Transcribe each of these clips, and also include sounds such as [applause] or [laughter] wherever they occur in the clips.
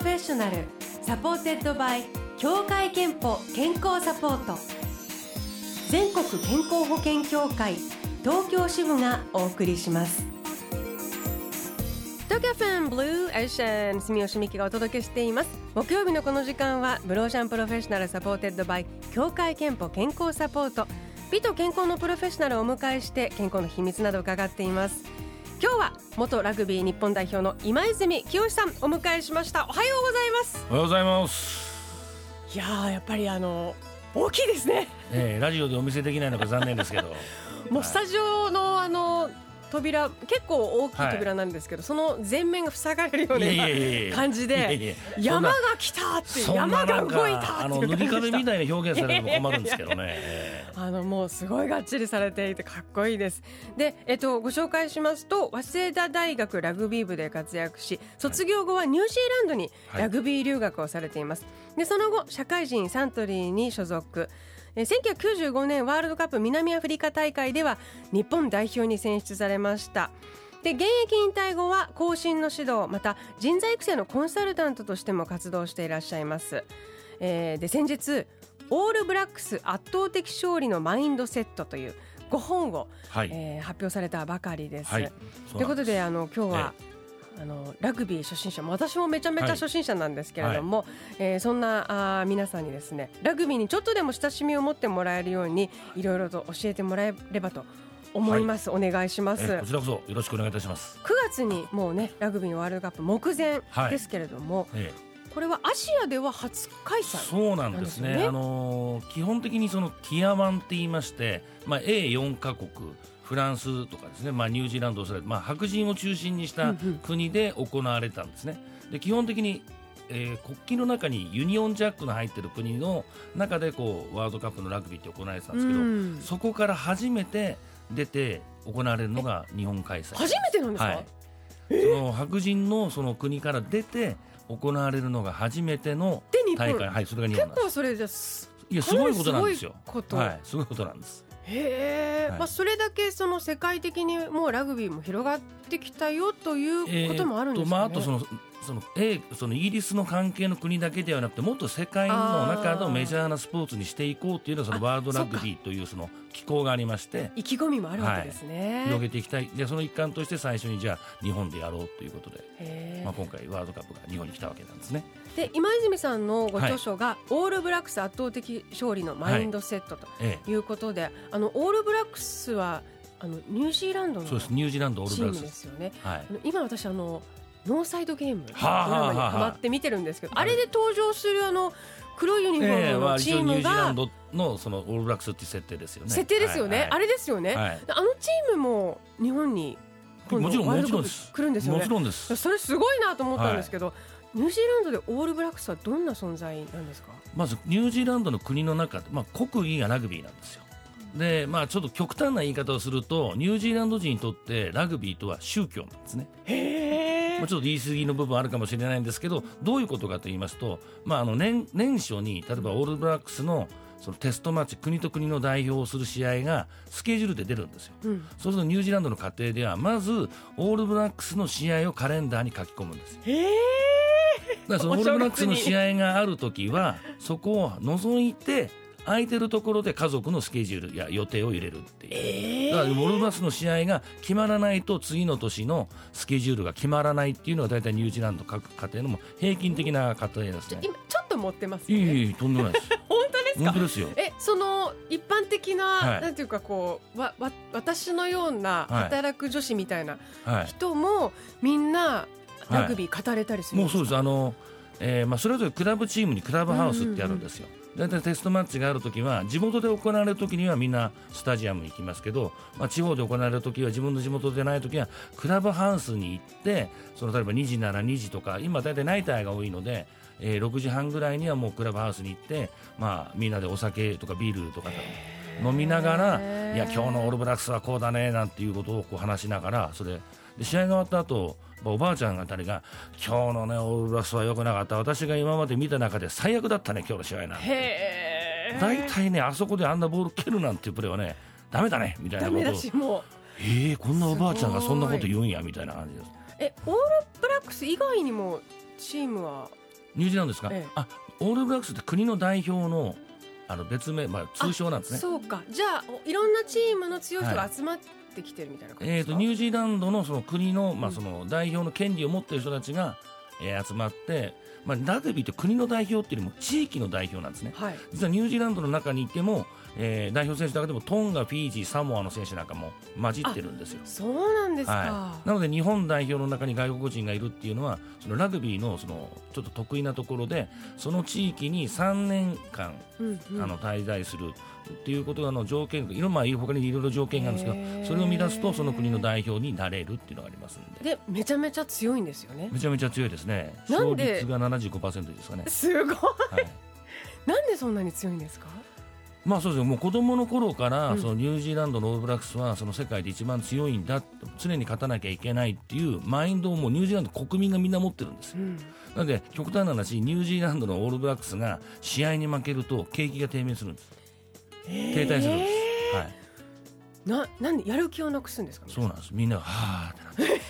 Professional supported by 協会けんぽ健康サポート。全国健康保険協会東京支部がお送りします。 TOKYO FM Blue Ocean 住吉美紀がお届けしています。木曜日のこの時間は Blue Ocean Professional supported by 協会けんぽ健康サポート。美と健康のプロフェッショナルをお迎えして健康の秘密などを伺っています。今日は元ラグビー日本代表の今泉清さんお迎えしました。おはようございます。おはようございます。いやーやっぱりあの大きいですね、えー、ラジオでお見せできないのが残念ですけど。[laughs] もうスタジオのあの扉結構大きい扉なんですけど、はい、その全面が塞がれるような感じで山が来たって山が動いたあの塗り壁みたいな表現されても困るんですけどね [laughs] あのもうすごいがっちりされていてかっこいいです。で、えっと、ご紹介しますと早稲田大学ラグビー部で活躍し卒業後はニュージーランドにラグビー留学をされています。でその後社会人サントリーに所属。1995年ワールドカップ南アフリカ大会では日本代表に選出されました。で現役引退後は後進の指導また人材育成のコンサルタントとしても活動していらっしゃいます、えー、で先日オールブラックス圧倒的勝利のマインドセットという5本を、はい、えー、発表されたばかりです。はい、ということであの今日は、えあのラグビー初心者私もめちゃめちゃ初心者なんですけれども、はい、えー、そんなあ皆さんにですねラグビーにちょっとでも親しみを持ってもらえるようにいろいろと教えてもらえればと思います、はい、お願いします。こちらこそよろしくお願いいたします。9月にもうねラグビーワールドカップ目前ですけれども、はいええこれはアジアでは初開催、そうなんですね。あのー、基本的にそのティアワンって言いまして、まあ A4 カ国フランスとかですね、まあ、ニュージーランド、まあ、白人を中心にした国で行われたんですね。で基本的にえー、国旗の中にユニオンジャックの入ってる国の中でこうワールドカップのラグビーって行われてたんですけど、うん、そこから初めて出て行われるのが日本開催。初めてなんですか、はい、その白人のその国から出て行われるのが初めての大会。はいそれが日本結構それですいやすごいことなんですよ。はいすごいことなんです。へえ、はい、まあそれだけその世界的にもうラグビーも広がってきたよということもあるんですか、ね、まああとそのその A そのイギリスの関係の国だけではなくてもっと世界の中のメジャーなスポーツにしていこうというのはそのワールドラグビーというその機構がありまして。意気込みもあるわけですね、はい、広げていきたい。じゃその一環として最初にじゃあ日本でやろうということで、まあ、今回ワールドカップが日本に来たわけなんですね。で今泉さんのご著書が、はい、オールブラックス圧倒的勝利のマインドセットとい。うことで、はい、あのオールブラックスはあのニュージーランドのそうです。ニュージーランドオールブラックス。ですよね。はい、今私あのノーサイドゲームドラマにハマって見てるんですけど、あれで登場するあの黒いユニフォームのチームが、のそのオールブラックスっていう設定ですよね。設定ですよね。あれですよね。あのチームも日本にもちろんもちろんです来るんですよね。もちろんです。それすごいなと思ったんですけど。ニュージーランドでオールブラックスはどんな存在なんですか？まずニュージーランドの国の中で、まあ、国技がラグビーなんですよ。でまあ、ちょっと極端な言い方をするとニュージーランド人にとってラグビーとは宗教なんですね。へまあ、ちょっと言い過ぎの部分あるかもしれないんですけどどういうことかと言いますと、まあ、あの年年初に例えばオールブラックスのそのテストマッチ国と国の代表をする試合がスケジュールで出るんですよ、うん、そうするとニュージーランドの家庭ではまずオールブラックスの試合をカレンダーに書き込むんですよ。へだからそのオールブラックスの試合がある時はそこを除いて空いてるところで家族のスケジュールや予定を入れるっていう、えー、だからモルバスの試合が決まらないと次の年のスケジュールが決まらないっていうのが大体ニュージーランド各家庭の平均的な家庭ですね。今ちょっと持ってますね。いいとんでもないです。本当ですか？本当ですよ。えその一般的な、はい、なんていうかこうわわ私のような働く女子みたいな人も、はい、みんなラグビー語れたりするはい、もうそうです。あのえーまあ、それぞれクラブチームにクラブハウスってあるんですよ。大体テストマッチがあるときは地元で行われるときにはみんなスタジアムに行きますけど、まあ、地方で行われるときは自分の地元でないときはクラブハウスに行ってその例えば2時なら2時とか今大体ナイターが多いので、えー、6時半ぐらいにはもうクラブハウスに行って、まあ、みんなでお酒とかビールとか飲みながらいや今日のオールブラックスはこうだねなんていうことをこう話しながらそれ。で試合が終わった後おばあちゃんあたりが今日のねオールブラックスは良くなかった。私が今まで見た中で最悪だったね今日の試合なんて大体ねあそこであんなボール蹴るなんていうプレーはねだめだねみたいなことを。えー、こんなおばあちゃんがそんなこと言うんやみたいな感じです。えオールブラックス以外にもチームは？ニュージーランドですか、ええ。あオールブラックスって国の代表のあの別名、まあ、通称なんですね。そうか。じゃあおいろんなチームの強い人が集まってきてるみたいな感じえー、ですか、とニュージーランドのその国の,、まあ、うんその代表の権利を持っている人たちが、えー集まって、まあ、ラグビーって国の代表っていうよりも地域の代表なんですね。はい。実はニュージーランドの中にいても、えー代表選手の中でもトンガ、フィージー、サモアの選手なんかも混じってるんですよ。そうなんですか、はい、なので日本代表の中に外国人がいるっていうのはそのラグビーのそのちょっと得意なところでその地域に3年間、うんうん。あの滞在するっていうことの条件いろまあ他にいろいろ条件があるんですけどそれを満たすとその国の代表になれるっていうのがありますんで。でめちゃめちゃ強いんですよね。めちゃめちゃ強いですね。勝率が75%ですかね、すごい。はい、なんでそんなに強いんですか？まあそうですよ。もう子供の頃から、うん。そのニュージーランドのオールブラックスはその世界で一番強いんだ常に勝たなきゃいけないっていうマインドをもうニュージーランド国民がみんな持ってるんです。ようん。なので極端な話ニュージーランドのオールブラックスが試合に負けると景気が低迷するんです停滞するんです、はい、ななんでやる気をなくすんですか？そうなんです。みんながはーってなって。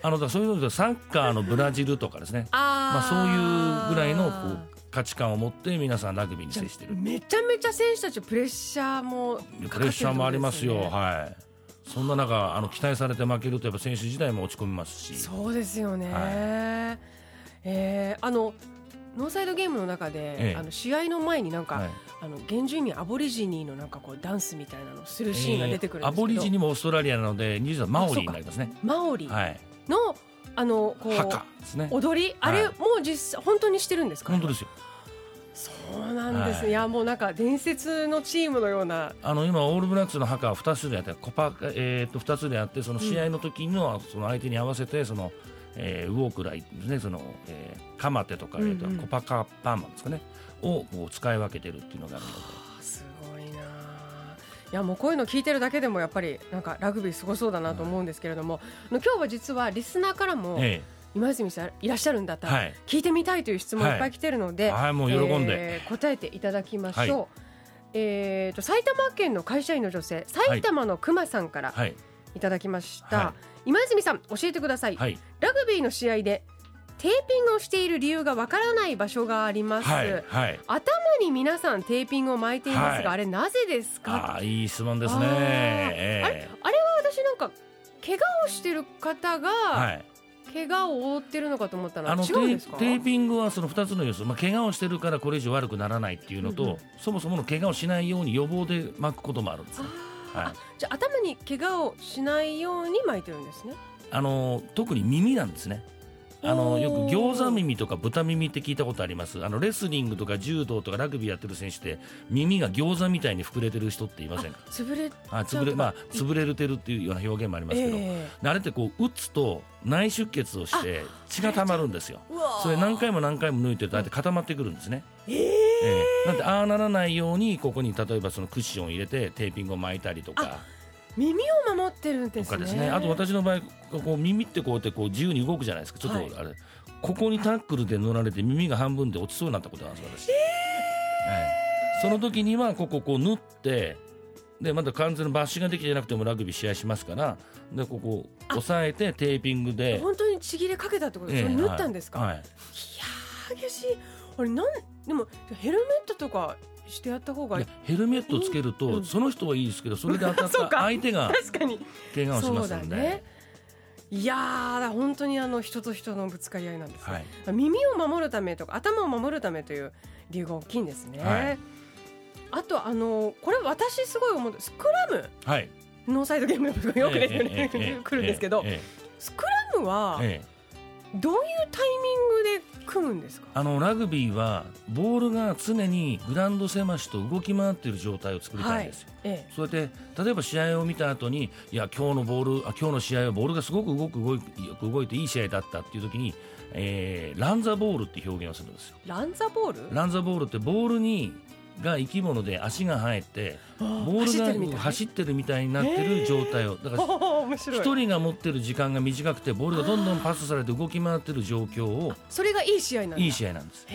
あのそういうのでサッカーのブラジルとかですね。まあそういうぐらいのこう価値観を持って皆さんラグビーに接してる。めちゃめちゃ選手たちプレッシャーもプレッシャーもありますよ、はい。そんな中あの期待されて負けるとやっぱ選手自体も落ち込みますし。そうですよね、はえーあのノーサイドゲームの中で、ええ。あの試合の前になんか、はい。あの原住民アボリジニーのなんかこうダンスみたいなのをするシーンが出てくるんですけど、えーアボリジニもオーストラリアなのでニュージーランドマオリになりますね。マオリ。はい。の、あのこうね。踊り？あれ、はい。もう実際本当にしてるんですか？本当ですよ。そうなんです。ね、はい。い、やもうなんか伝説のチームのような。あの今オールブラックスのハカは2つでやってコパ、えー、と2つであってその試合の時のその相手に合わせてその、えーウォークライですね。その、えーカマテとか、えーとうん。うんコパカパーマンですかね。をこう使い分けてるっていうのがあるのであすごいな。あいやもうこういうの聞いてるだけでもやっぱりなんかラグビーすごそうだなと思うんですけれども、あの今日は実はリスナーからもえ今泉さんいらっしゃるんだったらはい。聞いてみたいという質問いっぱい来てるので、はいもう喜んで。えー答えていただきましょう。えー、と埼玉県の会社員の女性埼玉のくまさんからえはいいただきました、は今泉さん教えてください、はい。ラグビーの試合でテーピングをしている理由がわからない場所があります、はいはい。頭に皆さんテーピングを巻いていますが、はい。あれなぜですか？ああいい質問ですね。あー。えあれあれは私なんか怪我をしてる方が、はい。怪我を負ってるのかと思ったらあのテー違うんですか？テーピングはその2つの要素、まあ、怪我をしてるからこれ以上悪くならないっていうのと、うんうん。そもそもの怪我をしないように予防で巻くこともあるんですあね。ーはい。あじゃあ頭に怪我をしないように巻いてるんですね。あの特に耳なんですね。あのよく餃子耳とか豚耳って聞いたことあります。あのレスリングとか柔道とかラグビーやってる選手って耳が餃子みたいに膨れてる人っていませんか？潰れあ潰れまあ潰れてるっていうような表現もありますけど、えであれってこう打つと内出血をして血が溜まるんですよ。それ何回も何回も抜いてるとああやって固まってくるんですね、えええ。なんでああならないようにここに例えばそのクッションを入れてテーピングを巻いたりとか。耳を守ってるんですね。とかですね。あと私の場合こう耳ってこうやってこう自由に動くじゃないですか。ちょっとあはい。れ、ここにタックルで乗られて耳が半分で落ちそうになったことがあるんです私、はい。その時にはこここう縫ってでまだ完全に抜歯ができてなくてもラグビー試合しますからでここ押さえてテーピングで、本当にちぎれかけたってことですか、ええ。縫ったんですか、、はい。い。はい激しい。あれなんでもヘルメットとかしてやった方がいいでヘルメットをつけると、うん。その人はいいですけどそれで当たった [laughs] 相手が確かに。怪我をしまそうすんで、だね。いやー本当にあの人と人のぶつかり合いなんですね、はい、耳を守るためとか頭を守るためという理由が大きいんですね、はい。あとあのこれ私すごい思うスクラムはい、ノーサイドゲームよく出てくる,、んですけど、えスクラムはえええどういうタイミングで組むんですか？あのラグビーはボールが常にグラウンド狭しと動き回っている状態を作りたいんですよ。ええそうやって例えば試合を見た後にいや今日のボールあ今日の試合はボールがすごく動く動い動いていい試合だったっていう時に、えーランザボールって表現をするんですよ。ランザボール？ランザボールってボールにが生き物で足が生えてボボールが走ってるみたい？になってる状態を。だから [laughs] 面白い。一人が持ってる時間が短くてボールがどんどんパスされて動き回ってる状況をそれがいい試合なんだ。いい試合なんです。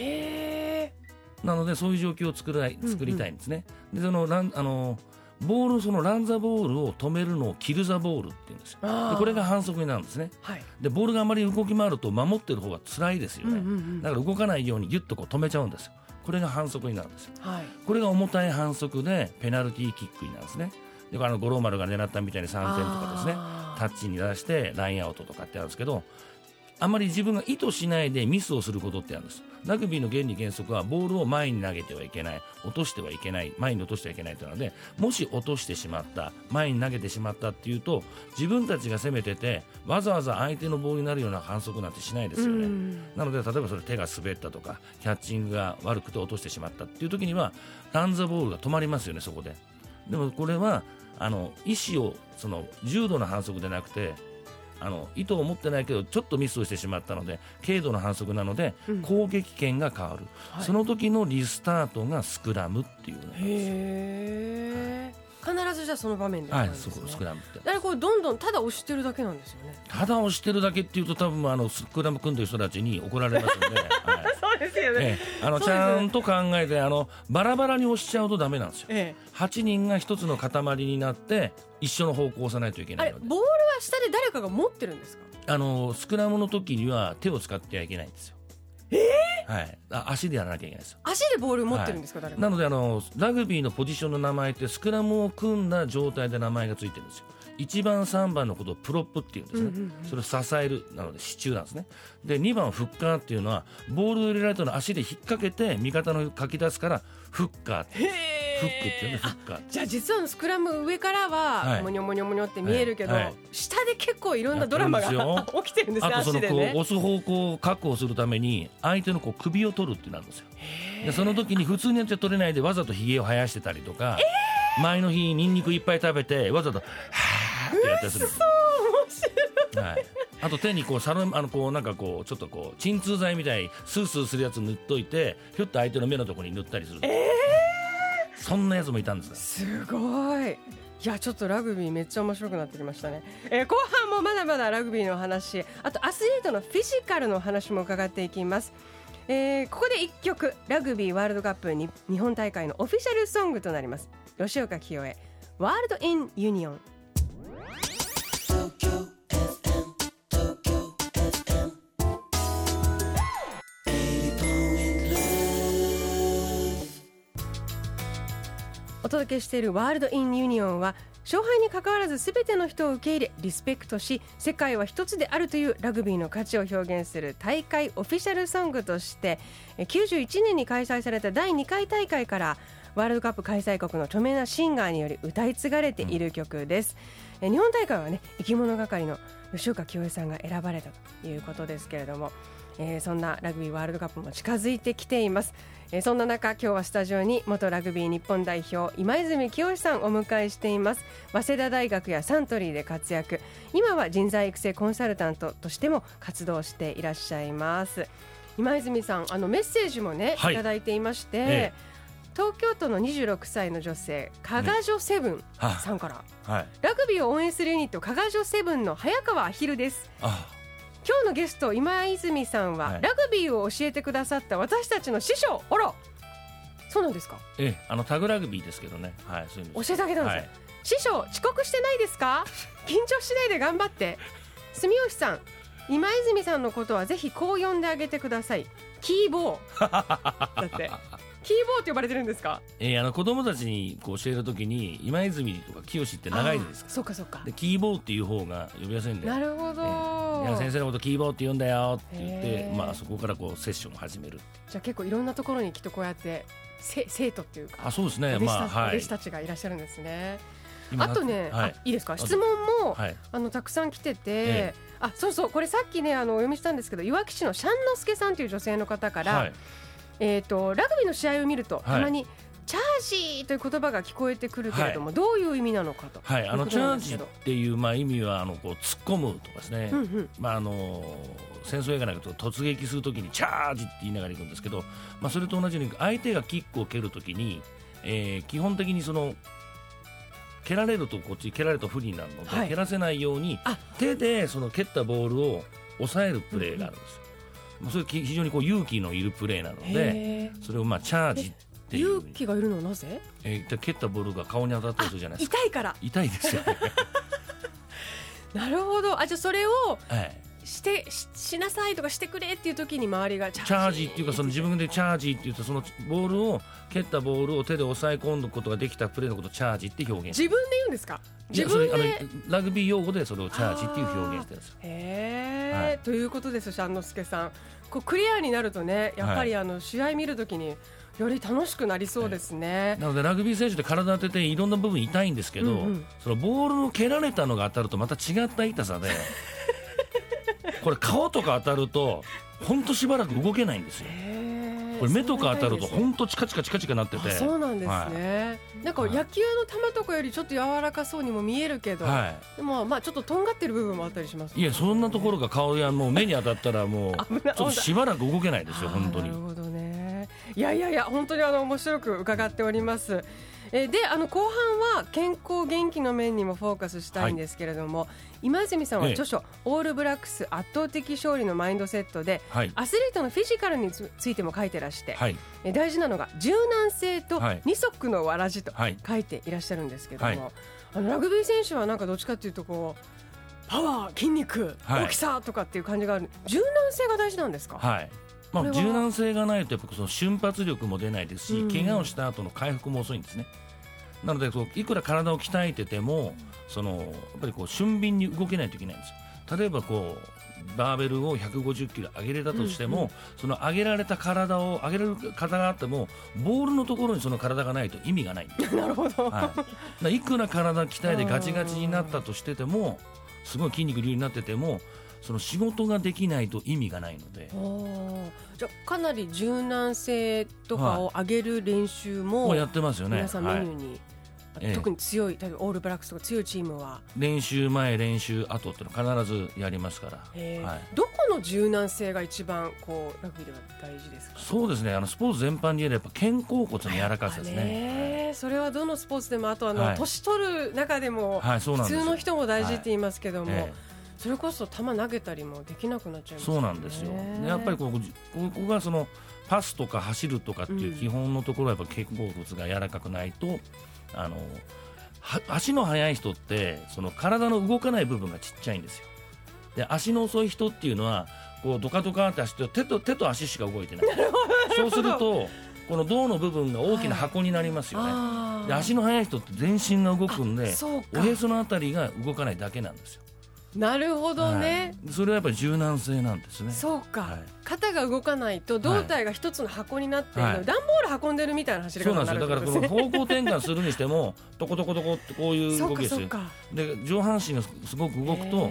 なのでそういう状況を作ら作りたいんですね。でそのランあのボールそのランザボールを止めるのをキルザボールって言うんですよ。でこれが反則になるんですね。はい。でボールがあまり動き回ると守ってる方が辛いですよね、うんうんうん。だから動かないようにギュッとこう止めちゃうんですよこれが反則になるんですよ。はい。これが重たい反則でペナルティーキックになるんですね。であの五郎丸が狙ったみたいに3点とかですね。タッチに出してラインアウトとかってあるんですけどあまり自分が意図しないでミスをすることってあるんです。ラグビーの原理原則はボールを前に投げてはいけない落としてはいけない前に落としてはいけないというのでもし落としてしまった前に投げてしまったっていうと自分たちが攻めててわざわざ相手のボールになるような反則なんてしないですよね、うん。なので例えばそれ手が滑ったとかキャッチングが悪くて落としてしまったっていう時にはランザボールが止まりますよねそこで。でもこれはあの意思をその重度の反則でなくてあの意図を持ってないけどちょっとミスをしてしまったので軽度の反則なのでうん。攻撃権が変わる、はい。その時のリスタートがスクラムっていうのなんですよ。必ずじゃあその場面ではいそこスクラムって。だこれどんどんただ押してるだけなんですよね。ただ押してるだけっていうと多分あのスクラム組んでる人たちに怒られますので、[laughs] はいそうですよええ、あのちゃんと考えてあのバラバラに押しちゃうとダメなんですよ。え8人が1つの塊になって一緒の方向を押さないといけないボールは下で誰かが持ってるんですか？あのスクラムの時には手を使ってはいけないんですよ。はい、あ足でやらなきゃいけないですよ。足でボール持ってるんですか、誰か。なのであのラグビーのポジションの名前ってスクラムを組んだ状態で名前がついてるんですよ。1番3番のことをプロップっていうんですね、それを支えるなので支柱なんですね。で2番フッカーっていうのはボールを入れられたのを足で引っ掛けて味方のかき出すからフッカーって。へフックっていうねフあッカーじゃあ実はスクラム上からははい。モニョモニョモニョって見えるけど、はい。はい下で結構いろんなドラマが [laughs] 起きてるんですねあとそのこう押す方向を確保するために相手のこう首を取るってなるんですよ。でその時に普通にやっちゃ取れないでわざとひげを生やしてたりとか、前の日ニンニクいっぱい食べてわざとはーってやったりするはい、あと手にこうサロンあのこうなんかこうちょっとこう鎮痛剤みたいにスースーするやつ塗っといてひょっと相手の目のところに塗ったりする、そんなやつもいたんですすごい。いやちょっとラグビーめっちゃ面白くなってきましたね、えー後半もまだまだラグビーの話。あとアスリートのフィジカルの話も伺っていきます、えーここで1曲ラグビーワールドカップに日本大会のオフィシャルソングとなります。吉岡聖恵 World in Union届けしている World in Union は勝敗に関わらず全ての人を受け入れリスペクトし世界は一つであるというラグビーの価値を表現する大会オフィシャルソングとして91年に開催された第2回大会からワールドカップ開催国の著名なシンガーにより歌い継がれている曲です、え日本大会はねいきものがかりの吉岡聖恵さんが選ばれたということですけれどもえーそんなラグビーワールドカップも近づいてきています、えーそんな中今日はスタジオに元ラグビー日本代表今泉清さんをお迎えしています。早稲田大学やサントリーで活躍。今は人材育成コンサルタントとしても活動していらっしゃいます。今泉さんあのメッセージもね、はい。い、ただいていまして、え東京都の26歳の女性加賀女セブンはさんから、はい。ラグビーを応援するユニット加賀女セブンの早川アヒルです。あ今日のゲスト今泉さんは、はい。ラグビーを教えてくださった私たちの師匠あらそうなんですか？ええあのタグラグビーですけどね。はいそういうの教えてあげたんですい。師匠遅刻してないですか？[laughs] 緊張しないで頑張って。住吉さん今泉さんのことはぜひこう呼んであげてください。キーボー。[laughs] だってキーボーって呼ばれてるんですか？えー、あの子供たちにこう教えるときに今泉とか清って長いじゃないですか。そっかそっか。でキーボーっていう方が呼びやすいんでなるほど、えー先生のことキーボーって言うんだよって言ってまあそこからこうセッションを始める。じゃあ結構いろんなところにきっとこうやってせ生徒っていうかあそうですね。お弟子た,、まあはい。お弟子たちがいらっしゃるんですね。今あとね、はい。あいいですか？ど質問も、はい。あのたくさん来てて、えあそうそうこれさっきねあのお読みしたんですけどいわき市のシャンノスケさんという女性の方から、はいえー、とラグビーの試合を見ると、はい。たまにチャージーという言葉が聞こえてくるけれども、どういう意味なのかと。はい。あのチャージっていうまあ意味はあのこう突っ込むとかですね、うんうん。まああの戦争映画なんかと突撃するときにチャージって言いながら行くんですけど、まあ、それと同じように相手がキックを蹴るときに、えー基本的にその蹴られるとこっち蹴られると不利になるので、はい。蹴らせないようにあ。手でその蹴ったボールを抑えるプレーがあるんですそれき非常にこう勇気のいるプレーなのでそれをまあチャージっていう。勇気がいるのはなぜ？えー、蹴ったボールが顔に当たったりするじゃないですか。痛いから。痛いですよね。[laughs] なるほど。あじゃあそれをはいしてししなさいとかしてくれっていう時に周りがチチャージっていうかその自分でチャージって言うとそのボールを蹴ったボールを手で押さえ込むことができたプレーのことをチャージって表現自分で言うんですか？自分であのラグビー用語でそれをチャージっていう表現してるんですよ。へえ、はい。ということですしんのすけさん。こうクリアになるとねやっぱりあの試合見るときにより楽しくなりそうですね、なのでラグビー選手って体当てていろんな部分痛いんですけど、うんうん。そのボールを蹴られたのが当たるとまた違った痛さでこれ顔とか当たると本当しばらく動けないんですよ。これ目とか当たると本当チカチカチカチカなってて。あそうなんですね、なんかはい。野球の球とかよりちょっと柔らかそうにも見えるけど、はでもまあちょっととんがってる部分もあったりしますい、いやそんなところが顔やもう目に当たったらもう [laughs] ちょっとしばらく動けないですよ本当に。なるほどね。いやいやいや本当にあの面白く伺っておりますえーであの後半は健康元気の面にもフォーカスしたいんですけれども、今泉さんはええ。著書、オールブラックス圧倒的勝利のマインドセットではい。アスリートのフィジカルにつついても書いてらして、はい。え大事なのが柔軟性とはい。二足のわらじとはい。書いていらっしゃるんですけども、はい。あのラグビー選手はなんかどっちかというとこうパワー筋肉、はい。大きさとかっていう感じがある。柔軟性が大事なんですか、はいまあ、柔軟性がないとやっぱその瞬発力も出ないですし、うん。怪我をした後の回復も遅いんですね。なのでそういくら体を鍛えててもそのやっぱりこう俊敏に動けないといけないんですよ。例えばこうバーベルを150キロ上げれたとしても、うんうんその上げられた体を上げれる方があってもボールのところにその体がないと意味がない。[laughs] なるほど、はい、いくら体鍛えてガチガチになったとしててもすごい筋肉流になっててもその仕事ができないと意味がないので。じゃあかなり柔軟性とかを上げる練習も、もうやってますよね。皆さんメニューはい。に、ええ。特に強い例えばオールブラックスとか強いチームは、練習前練習後っていうの必ずやりますから、えー。はい、どこの柔軟性が一番こうラグビーでは大事ですか？そうですね。あのスポーツ全般に言えばやっぱ肩甲骨の柔らかさですやっぱねそれはどのスポーツでもあとあの、はい。年取る中でも、普通の人も大事って言いますけども、えそれこそ球投げたりもできなくなっちゃいますえそうなんですよ、でやっぱりここここがそのパスとか走るとかっていう基本のところはやっぱ肩甲骨が柔らかくないとあのは足の速い人ってその体の動かない部分がちっちゃいんですよ。で足の遅い人っていうのはこうドカドカって走って手と手と足しか動いてない。そうするとこの胴の部分が大きな箱になりますよね、あー。で足の速い人って全身が動くんでおへそのあたりが動かないだけなんですよ、なるほどね、はい。それはやっぱり柔軟性なんですね。そうか、はい。肩が動かないと胴体が一つの箱になってるの、はい。段ボール運んでるみたいな走りそう方なんですよだになるってことですね。からこの方向転換するにしてもトコトコトコってこういうそう動きですよ。で上半身がすごく動くと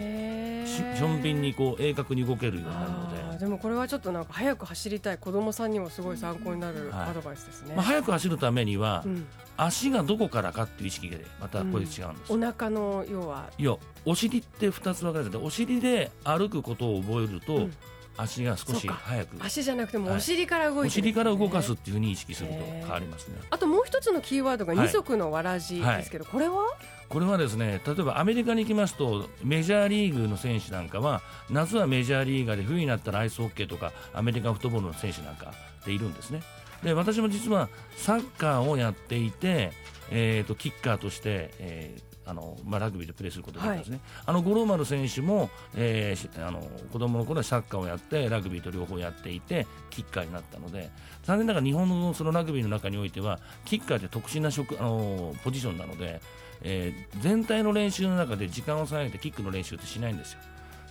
へーし俊敏にこう鋭角に動けるようになるので、でもこれはちょっとなんか早く走りたい子供さんにもすごい参考になるはい。アドバイスですね、まあ、速く走るためには、うん、足がどこからかっていう意識でまたこれ違うんですよ、お腹の要は。いやお尻って2つ分かれててお尻で歩くことを覚えると、うん足が少しそうか。速く。足じゃなくてもはい。お尻から動いてるお尻から動かすっていうふうに意識すると。変わりますね。あともう一つのキーワードがはい。二足のわらじですけど、これは？これはですね例えばアメリカに行きますとメジャーリーグの選手なんかは夏はメジャーリーガーで冬になったらアイスホッケーとかアメリカンフットボールの選手なんかでいるんですね。で私も実はサッカーをやっていて、えー、とキッカーとして、えーあのまあ、ラグビーでプレーすることができたんですね、あの五郎丸選手も、えーしあの子供の頃はサッカーをやってラグビーと両方やっていてキッカーになったので残念ながら日本のそのラグビーの中においてはキッカーって特殊な職あのポジションなので、えー全体の練習の中で時間を割いてキックの練習ってしないんですよ。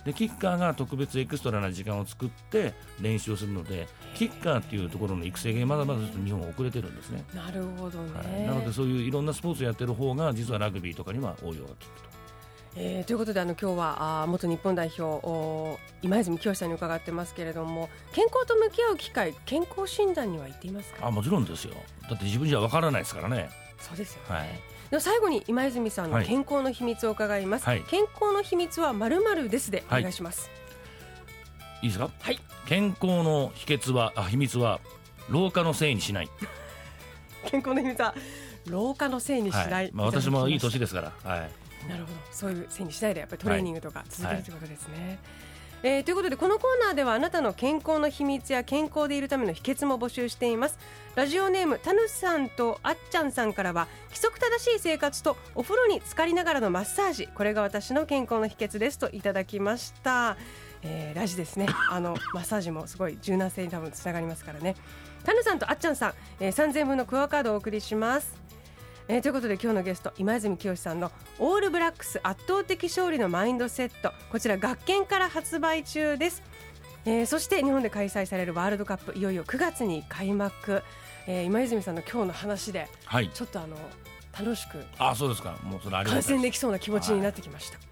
でキッカーが特別エクストラな時間を作って練習をするのでキッカーっていうところの育成がまだまだ日本は遅れてるんですね。なるほどね、はい、なのでそういういろんなスポーツをやってる方が実はラグビーとかには応用が効くと。えーということであの今日はあー元日本代表お今泉清さんに伺ってますけれども健康と向き合う機会健康診断には行っていますか？あもちろんですよ。だって自分じゃわからないですからね。そうですよね、はいでは最後に今泉さんのはい。健康の秘密を伺います、はい。健康の秘密はまるまるですでお願いします。いいですか？はい、健康の秘訣はあ秘密は老化のせいにしない。[laughs] 健康の秘密は老化のせいにしない、はい。まあ、私もいい年でですから。はい。なるほど。そういうせいにしないでやっぱりトレーニングとか続けるということですね、えー、ということでこのコーナーではあなたの健康の秘密や健康でいるための秘訣も募集しています。ラジオネームたぬさんとあっちゃんさんからは規則正しい生活とお風呂に浸かりながらのマッサージ。これが私の健康の秘訣ですといただきました。えー、ラジですね。あのマッサージもすごい柔軟性に多分つながりますからね。タヌさんとあっちゃんさん、えー、3000分のクオカードをお送りします。えー、ということで今日のゲスト今泉清さんのオールブラックス圧倒的勝利のマインドセット。こちら学研から発売中です、えー、そして日本で開催されるワールドカップいよいよ9月に開幕、えー、今泉さんの今日の話で、はい、ちょっとあの楽しくあそうですか。もうそれあり観戦できそうな気持ちになってきました、はい、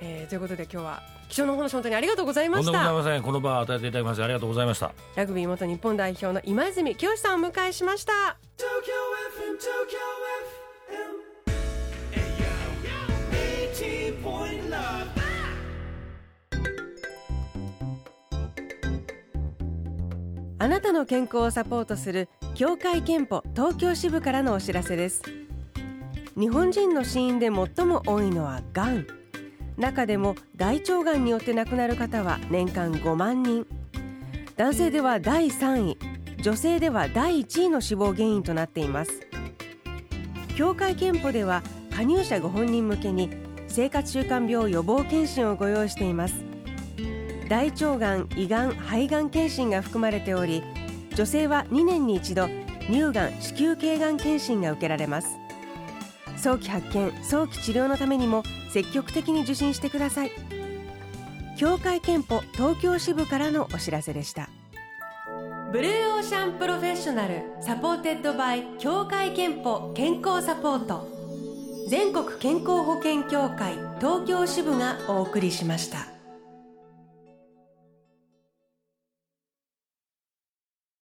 えー、ということで今日は貴重なお話本当にありがとうございました。とんでもございません。この場を与えていただきましてありがとうございました。ラグビー元日本代表の今泉清さんをお迎えしました。あなたの健康をサポートする協会憲法東京支部からのお知らせです。日本人の死因で最も多いのはがん。中でも大腸がんによって亡くなる方は年間5万人。男性では第3位。女性では第1位の死亡原因となっています。協会憲法では加入者ご本人向けに生活習慣病予防検診をご用意しています。大腸がん胃がん肺がん検診が含まれており女性は2年に一度乳がん子宮頸がん検診が受けられます。早期発見早期治療のためにも積極的に受診してください。協会けんぽ東京支部からのお知らせでした。 Blue Ocean Professional supported by 協会けんぽ健康サポート。全国健康保険協会東京支部がお送りしました。